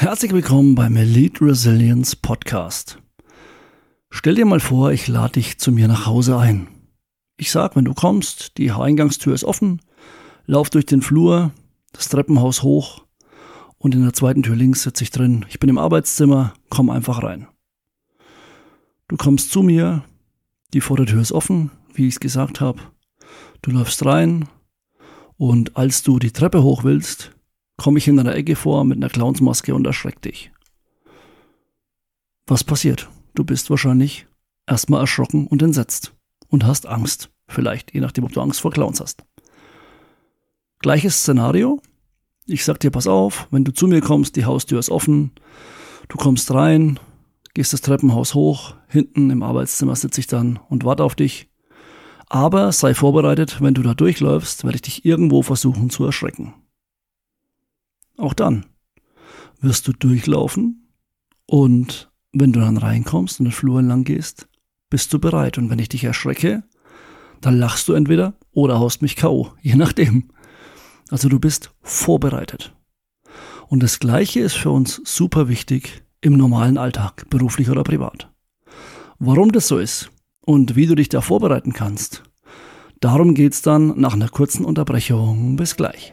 Herzlich willkommen beim Elite Resilience Podcast. Stell dir mal vor, ich lade dich zu mir nach Hause ein. Ich sag, wenn du kommst, die Eingangstür ist offen, lauf durch den Flur, das Treppenhaus hoch und in der zweiten Tür links sitze ich drin. Ich bin im Arbeitszimmer, komm einfach rein. Du kommst zu mir, die Vordertür ist offen, wie ich es gesagt habe. Du läufst rein und als du die Treppe hoch willst, komme ich in einer Ecke vor mit einer Clownsmaske und erschreck dich. Was passiert? Du bist wahrscheinlich erstmal erschrocken und entsetzt und hast Angst. Vielleicht, je nachdem, ob du Angst vor Clowns hast. Gleiches Szenario. Ich sag dir, pass auf, wenn du zu mir kommst, die Haustür ist offen, du kommst rein, gehst das Treppenhaus hoch, hinten im Arbeitszimmer sitze ich dann und warte auf dich. Aber sei vorbereitet, wenn du da durchläufst, werde ich dich irgendwo versuchen zu erschrecken. Auch dann wirst du durchlaufen und wenn du dann reinkommst und den Flur entlang gehst, bist du bereit. Und wenn ich dich erschrecke, dann lachst du entweder oder haust mich K.O., je nachdem. Also du bist vorbereitet. Und das Gleiche ist für uns super wichtig im normalen Alltag, beruflich oder privat. Warum das so ist und wie du dich da vorbereiten kannst, darum geht's dann nach einer kurzen Unterbrechung. Bis gleich.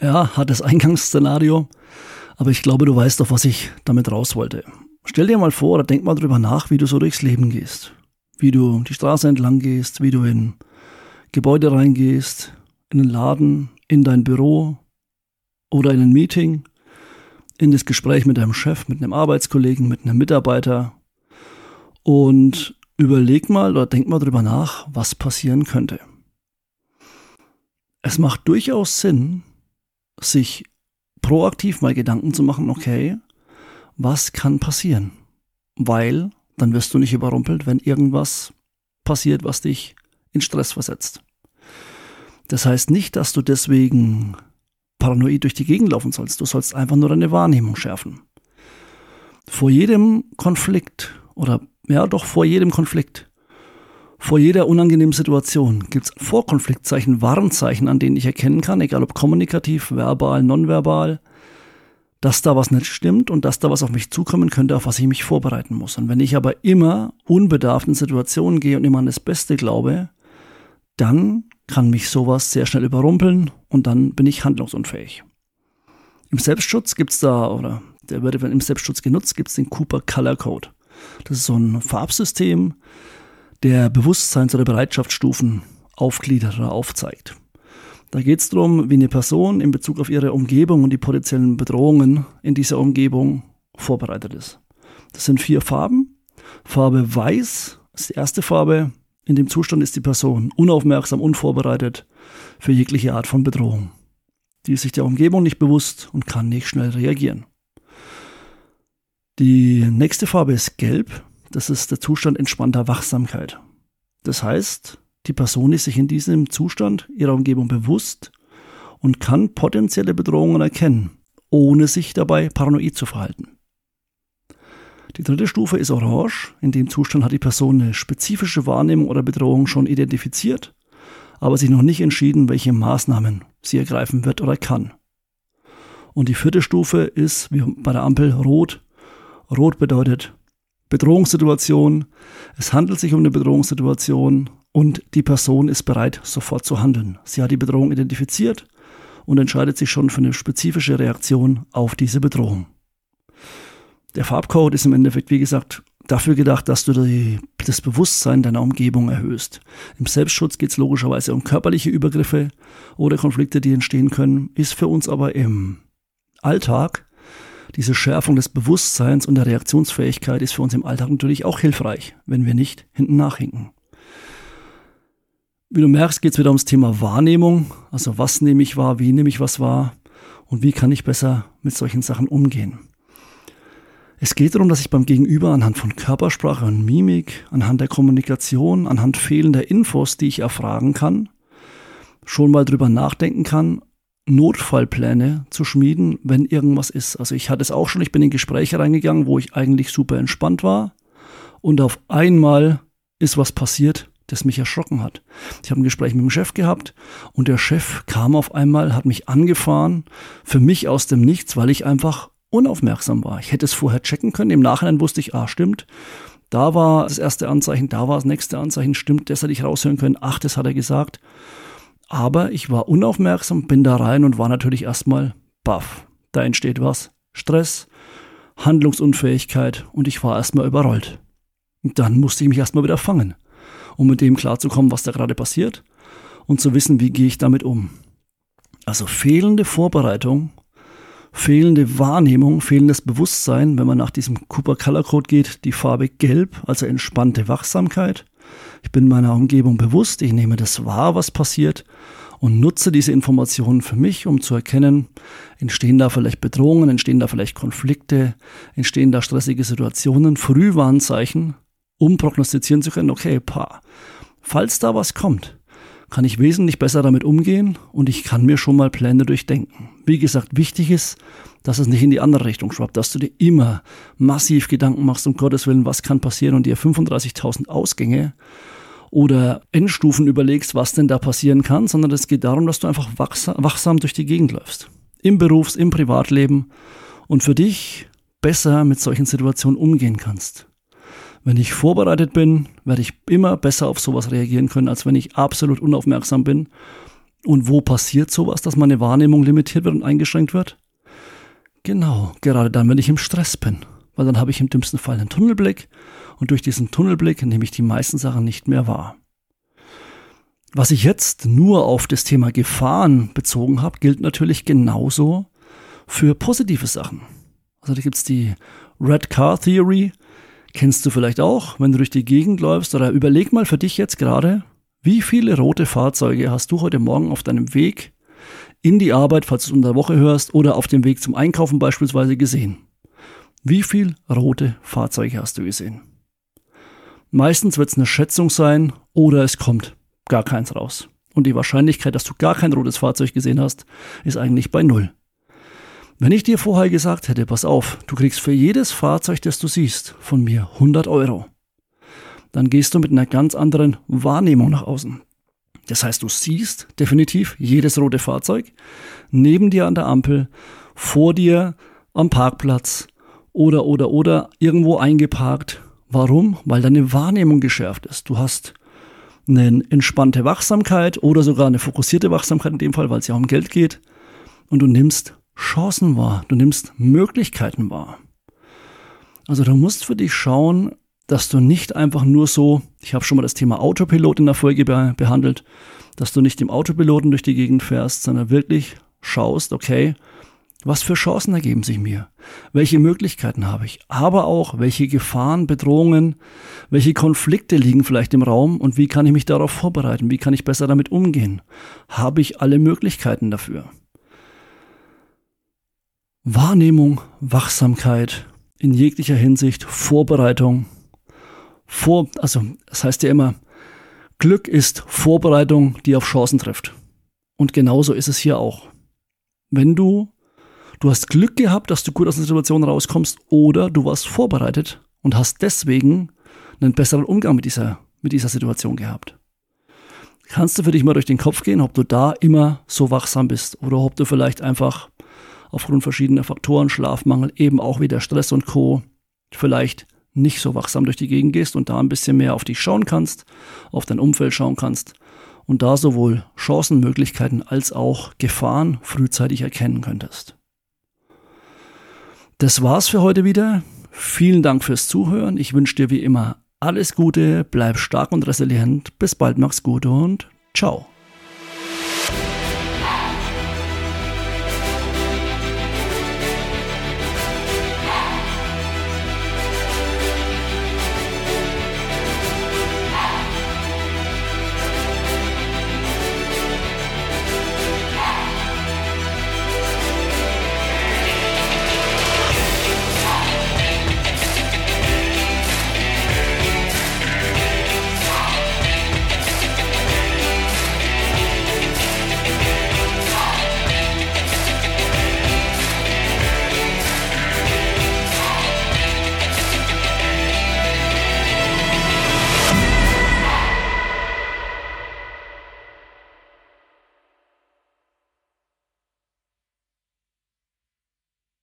Ja, hat das Eingangsszenario. Aber ich glaube, du weißt doch, was ich damit raus wollte. Stell dir mal vor oder denk mal drüber nach, wie du so durchs Leben gehst. Wie du die Straße entlang gehst, wie du in Gebäude reingehst, in den Laden, in dein Büro oder in ein Meeting, in das Gespräch mit deinem Chef, mit einem Arbeitskollegen, mit einem Mitarbeiter. Und überleg mal oder denk mal drüber nach, was passieren könnte. Es macht durchaus Sinn, sich proaktiv mal Gedanken zu machen, okay, was kann passieren? Weil dann wirst du nicht überrumpelt, wenn irgendwas passiert, was dich in Stress versetzt. Das heißt nicht, dass du deswegen paranoid durch die Gegend laufen sollst. Du sollst einfach nur deine Wahrnehmung schärfen. Vor jedem Konflikt oder ja doch vor jedem Konflikt vor jeder unangenehmen Situation gibt es Vorkonfliktzeichen, Warnzeichen, an denen ich erkennen kann, egal ob kommunikativ, verbal, nonverbal, dass da was nicht stimmt und dass da was auf mich zukommen könnte, auf was ich mich vorbereiten muss. Und wenn ich aber immer unbedarft in Situationen gehe und immer an das Beste glaube, dann kann mich sowas sehr schnell überrumpeln und dann bin ich handlungsunfähig. Im Selbstschutz gibt's da, oder der wird im Selbstschutz genutzt, gibt's den Cooper Color Code. Das ist so ein Farbsystem, der Bewusstseins- oder Bereitschaftsstufen aufgliedert oder aufzeigt. Da geht es darum, wie eine Person in Bezug auf ihre Umgebung und die potenziellen Bedrohungen in dieser Umgebung vorbereitet ist. Das sind vier Farben. Farbe Weiß ist die erste Farbe. In dem Zustand ist die Person unaufmerksam, unvorbereitet für jegliche Art von Bedrohung. Die ist sich der Umgebung nicht bewusst und kann nicht schnell reagieren. Die nächste Farbe ist Gelb. Das ist der Zustand entspannter Wachsamkeit. Das heißt, die Person ist sich in diesem Zustand ihrer Umgebung bewusst und kann potenzielle Bedrohungen erkennen, ohne sich dabei paranoid zu verhalten. Die dritte Stufe ist Orange. In dem Zustand hat die Person eine spezifische Wahrnehmung oder Bedrohung schon identifiziert, aber sich noch nicht entschieden, welche Maßnahmen sie ergreifen wird oder kann. Und die vierte Stufe ist, wie bei der Ampel, Rot. Rot bedeutet Bedrohungssituation. Es handelt sich um eine Bedrohungssituation und die Person ist bereit, sofort zu handeln. Sie hat die Bedrohung identifiziert und entscheidet sich schon für eine spezifische Reaktion auf diese Bedrohung. Der Farbcode ist im Endeffekt, wie gesagt, dafür gedacht, dass du die, das Bewusstsein deiner Umgebung erhöhst. Im Selbstschutz geht es logischerweise um körperliche Übergriffe oder Konflikte, die entstehen können, ist für uns aber im Alltag diese Schärfung des Bewusstseins und der Reaktionsfähigkeit ist für uns im Alltag natürlich auch hilfreich, wenn wir nicht hinten nachhinken. Wie du merkst, geht es wieder ums Thema Wahrnehmung. Also was nehme ich wahr, wie nehme ich was wahr und wie kann ich besser mit solchen Sachen umgehen. Es geht darum, dass ich beim Gegenüber anhand von Körpersprache und Mimik, anhand der Kommunikation, anhand fehlender Infos, die ich erfragen kann, schon mal drüber nachdenken kann, Notfallpläne zu schmieden, wenn irgendwas ist. Also ich hatte es auch schon, ich bin in Gespräche reingegangen, wo ich eigentlich super entspannt war und auf einmal ist was passiert, das mich erschrocken hat. Ich habe ein Gespräch mit dem Chef gehabt und der Chef kam auf einmal, hat mich angefahren, für mich aus dem Nichts, weil ich einfach unaufmerksam war. Ich hätte es vorher checken können, im Nachhinein wusste ich, ah, stimmt, da war das erste Anzeichen, da war das nächste Anzeichen, stimmt, das hätte ich raushören können, ach, das hat er gesagt. Aber ich war unaufmerksam, bin da rein und war natürlich erstmal baff. Da entsteht was. Stress, Handlungsunfähigkeit und ich war erstmal überrollt. Und dann musste ich mich erstmal wieder fangen, um mit dem klarzukommen, was da gerade passiert und zu wissen, wie gehe ich damit um. Also fehlende Vorbereitung, fehlende Wahrnehmung, fehlendes Bewusstsein, wenn man nach diesem Cooper Color Code geht, die Farbe gelb, also entspannte Wachsamkeit, ich bin meiner Umgebung bewusst, ich nehme das wahr, was passiert und nutze diese Informationen für mich, um zu erkennen, entstehen da vielleicht Bedrohungen, entstehen da vielleicht Konflikte, entstehen da stressige Situationen, Frühwarnzeichen, um prognostizieren zu können, okay, pa, falls da was kommt, kann ich wesentlich besser damit umgehen und ich kann mir schon mal Pläne durchdenken. Wie gesagt, wichtig ist, dass es nicht in die andere Richtung schwappt, dass du dir immer massiv Gedanken machst, um Gottes Willen, was kann passieren und dir 35.000 Ausgänge oder Endstufen überlegst, was denn da passieren kann, sondern es geht darum, dass du einfach wachsam durch die Gegend läufst. Im Berufs-, im Privatleben und für dich besser mit solchen Situationen umgehen kannst. Wenn ich vorbereitet bin, werde ich immer besser auf sowas reagieren können, als wenn ich absolut unaufmerksam bin. Und wo passiert sowas, dass meine Wahrnehmung limitiert wird und eingeschränkt wird? Genau, gerade dann, wenn ich im Stress bin. Weil dann habe ich im dümmsten Fall einen Tunnelblick und durch diesen Tunnelblick nehme ich die meisten Sachen nicht mehr wahr. Was ich jetzt nur auf das Thema Gefahren bezogen habe, gilt natürlich genauso für positive Sachen. Also da gibt's die Red Car Theory, kennst du vielleicht auch, wenn du durch die Gegend läufst oder überleg mal für dich jetzt gerade, wie viele rote Fahrzeuge hast du heute Morgen auf deinem Weg in die Arbeit, falls du es unter der Woche hörst, oder auf dem Weg zum Einkaufen beispielsweise gesehen? Wie viele rote Fahrzeuge hast du gesehen? Meistens wird es eine Schätzung sein oder es kommt gar keins raus. Und die Wahrscheinlichkeit, dass du gar kein rotes Fahrzeug gesehen hast, ist eigentlich bei Null. Wenn ich dir vorher gesagt hätte, pass auf, du kriegst für jedes Fahrzeug, das du siehst, von mir 100 Euro, dann gehst du mit einer ganz anderen Wahrnehmung nach außen. Das heißt, du siehst definitiv jedes rote Fahrzeug neben dir an der Ampel, vor dir am Parkplatz oder oder oder irgendwo eingeparkt Warum? Weil deine Wahrnehmung geschärft ist. Du hast eine entspannte Wachsamkeit oder sogar eine fokussierte Wachsamkeit in dem Fall, weil es ja um Geld geht. Und du nimmst Chancen wahr, du nimmst Möglichkeiten wahr. Also du musst für dich schauen, dass du nicht einfach nur so, ich habe schon mal das Thema Autopilot in der Folge be behandelt, dass du nicht im Autopiloten durch die Gegend fährst, sondern wirklich schaust, okay, was für Chancen ergeben sich mir? Welche Möglichkeiten habe ich? Aber auch, welche Gefahren, Bedrohungen, welche Konflikte liegen vielleicht im Raum und wie kann ich mich darauf vorbereiten? Wie kann ich besser damit umgehen? Habe ich alle Möglichkeiten dafür? Wahrnehmung, Wachsamkeit in jeglicher Hinsicht, Vorbereitung. Vor, also, das heißt ja immer, Glück ist Vorbereitung, die auf Chancen trifft. Und genauso ist es hier auch. Wenn du Du hast Glück gehabt, dass du gut aus der Situation rauskommst oder du warst vorbereitet und hast deswegen einen besseren Umgang mit dieser, mit dieser Situation gehabt. Kannst du für dich mal durch den Kopf gehen, ob du da immer so wachsam bist oder ob du vielleicht einfach aufgrund verschiedener Faktoren, Schlafmangel, eben auch wieder Stress und Co. vielleicht nicht so wachsam durch die Gegend gehst und da ein bisschen mehr auf dich schauen kannst, auf dein Umfeld schauen kannst und da sowohl Chancen, Möglichkeiten als auch Gefahren frühzeitig erkennen könntest. Das war's für heute wieder. Vielen Dank fürs Zuhören. Ich wünsche dir wie immer alles Gute, bleib stark und resilient. Bis bald, mach's gut und ciao.